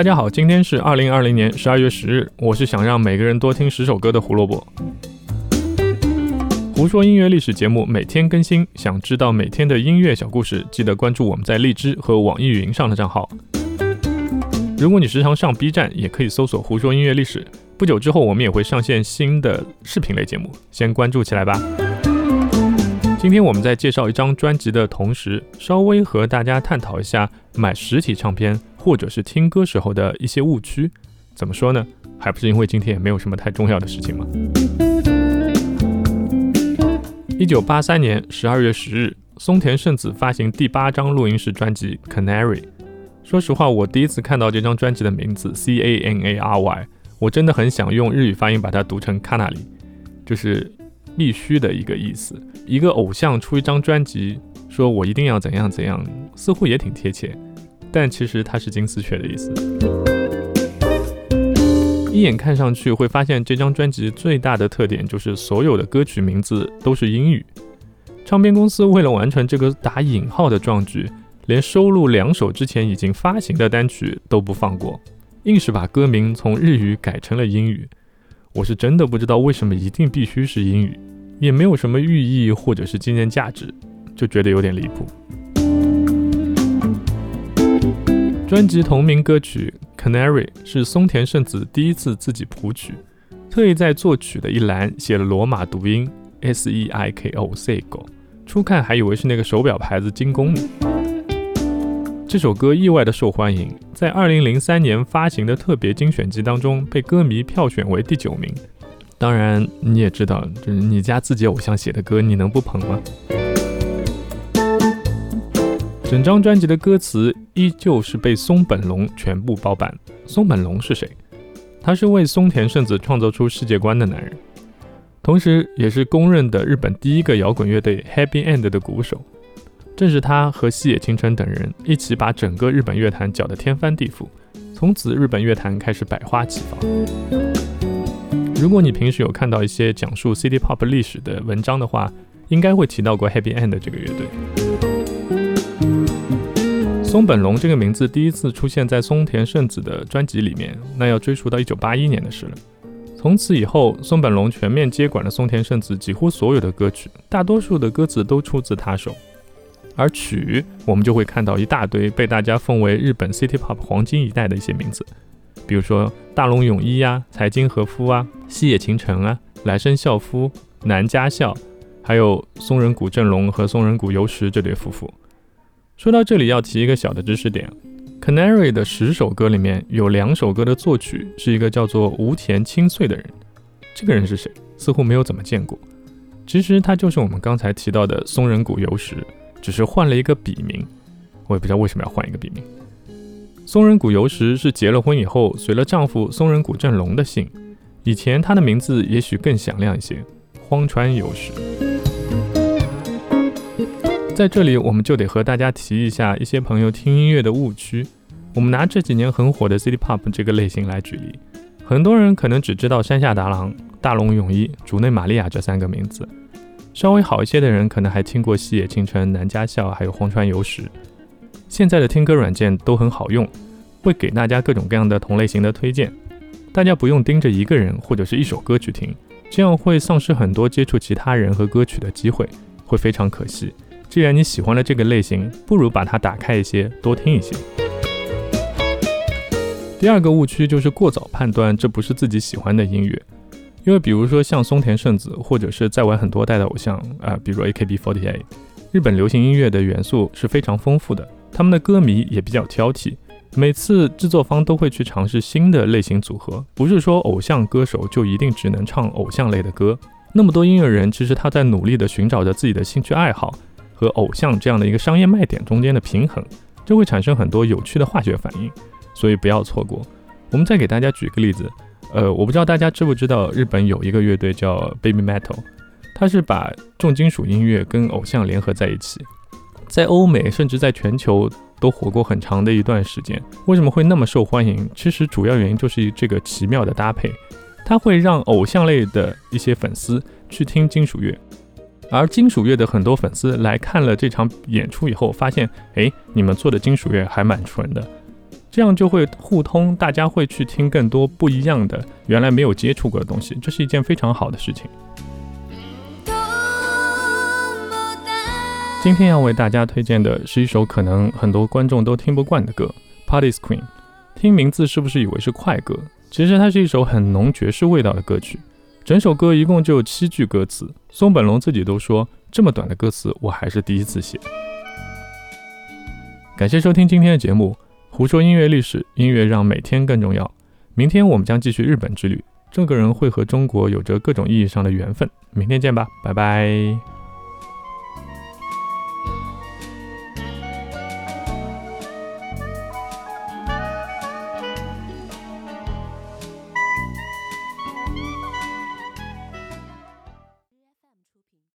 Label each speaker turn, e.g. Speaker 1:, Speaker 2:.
Speaker 1: 大家好，今天是二零二零年十二月十日，我是想让每个人多听十首歌的胡萝卜。胡说音乐历史节目每天更新，想知道每天的音乐小故事，记得关注我们在荔枝和网易云上的账号。如果你时常上 B 站，也可以搜索“胡说音乐历史”。不久之后，我们也会上线新的视频类节目，先关注起来吧。今天我们在介绍一张专辑的同时，稍微和大家探讨一下买实体唱片。或者是听歌时候的一些误区，怎么说呢？还不是因为今天也没有什么太重要的事情吗？一九八三年十二月十日，松田圣子发行第八张录音室专辑《Canary》。说实话，我第一次看到这张专辑的名字 C A N A R Y，我真的很想用日语发音把它读成 Canary，就是必须的一个意思。一个偶像出一张专辑，说我一定要怎样怎样，似乎也挺贴切。但其实它是金丝雀的意思。一眼看上去会发现，这张专辑最大的特点就是所有的歌曲名字都是英语。唱片公司为了完成这个打引号的壮举，连收录两首之前已经发行的单曲都不放过，硬是把歌名从日语改成了英语。我是真的不知道为什么一定必须是英语，也没有什么寓意或者是纪念价值，就觉得有点离谱。专辑同名歌曲《Canary》是松田圣子第一次自己谱曲，特意在作曲的一栏写了罗马读音 S E I K O Seiko，初看还以为是那个手表牌子精工呢。这首歌意外的受欢迎，在2003年发行的特别精选集当中被歌迷票选为第九名。当然你也知道，就是你家自己偶像写的歌，你能不捧吗？整张专辑的歌词依旧是被松本龙全部包办。松本龙是谁？他是为松田圣子创造出世界观的男人，同时也是公认的日本第一个摇滚乐队 Happy End 的鼓手。正是他和细野晴臣等人一起把整个日本乐坛搅得天翻地覆，从此日本乐坛开始百花齐放。如果你平时有看到一些讲述 City Pop 历史的文章的话，应该会提到过 Happy End 这个乐队。松本龙这个名字第一次出现在松田圣子的专辑里面，那要追溯到一九八一年的事了。从此以后，松本龙全面接管了松田圣子几乎所有的歌曲，大多数的歌词都出自他手。而曲，我们就会看到一大堆被大家奉为日本 City Pop 黄金一代的一些名字，比如说大龙泳衣呀、财津和夫啊、西野晴臣啊、来生孝夫、南家孝，还有松仁谷正隆和松仁谷由实这对夫妇。说到这里，要提一个小的知识点：Canary 的十首歌里面有两首歌的作曲是一个叫做无田清穗的人。这个人是谁？似乎没有怎么见过。其实他就是我们刚才提到的松仁谷由实，只是换了一个笔名。我也不知道为什么要换一个笔名。松仁谷由实是结了婚以后随了丈夫松仁谷正隆的姓，以前他的名字也许更响亮一些，荒川由实。在这里，我们就得和大家提一下一些朋友听音乐的误区。我们拿这几年很火的 City Pop 这个类型来举例，很多人可能只知道山下达郎、大龙泳衣、竹内玛利亚这三个名字。稍微好一些的人，可能还听过西野晴臣、南家孝，还有荒川由实。现在的听歌软件都很好用，会给大家各种各样的同类型的推荐。大家不用盯着一个人或者是一首歌去听，这样会丧失很多接触其他人和歌曲的机会，会非常可惜。既然你喜欢了这个类型，不如把它打开一些，多听一些。第二个误区就是过早判断这不是自己喜欢的音乐，因为比如说像松田圣子，或者是在玩很多代的偶像啊，比如 AKB48，日本流行音乐的元素是非常丰富的，他们的歌迷也比较挑剔，每次制作方都会去尝试新的类型组合，不是说偶像歌手就一定只能唱偶像类的歌，那么多音乐人其实他在努力的寻找着自己的兴趣爱好。和偶像这样的一个商业卖点中间的平衡，就会产生很多有趣的化学反应，所以不要错过。我们再给大家举个例子，呃，我不知道大家知不知道，日本有一个乐队叫 Baby Metal，它是把重金属音乐跟偶像联合在一起，在欧美甚至在全球都火过很长的一段时间。为什么会那么受欢迎？其实主要原因就是这个奇妙的搭配，它会让偶像类的一些粉丝去听金属乐。而金属乐的很多粉丝来看了这场演出以后，发现，哎，你们做的金属乐还蛮纯的，这样就会互通，大家会去听更多不一样的、原来没有接触过的东西，这是一件非常好的事情。今天要为大家推荐的是一首可能很多观众都听不惯的歌，《Party's Queen》。听名字是不是以为是快歌？其实它是一首很浓爵士味道的歌曲。整首歌一共就七句歌词，松本龙自己都说，这么短的歌词我还是第一次写。感谢收听今天的节目，胡说音乐历史，音乐让每天更重要。明天我们将继续日本之旅，这个人会和中国有着各种意义上的缘分。明天见吧，拜拜。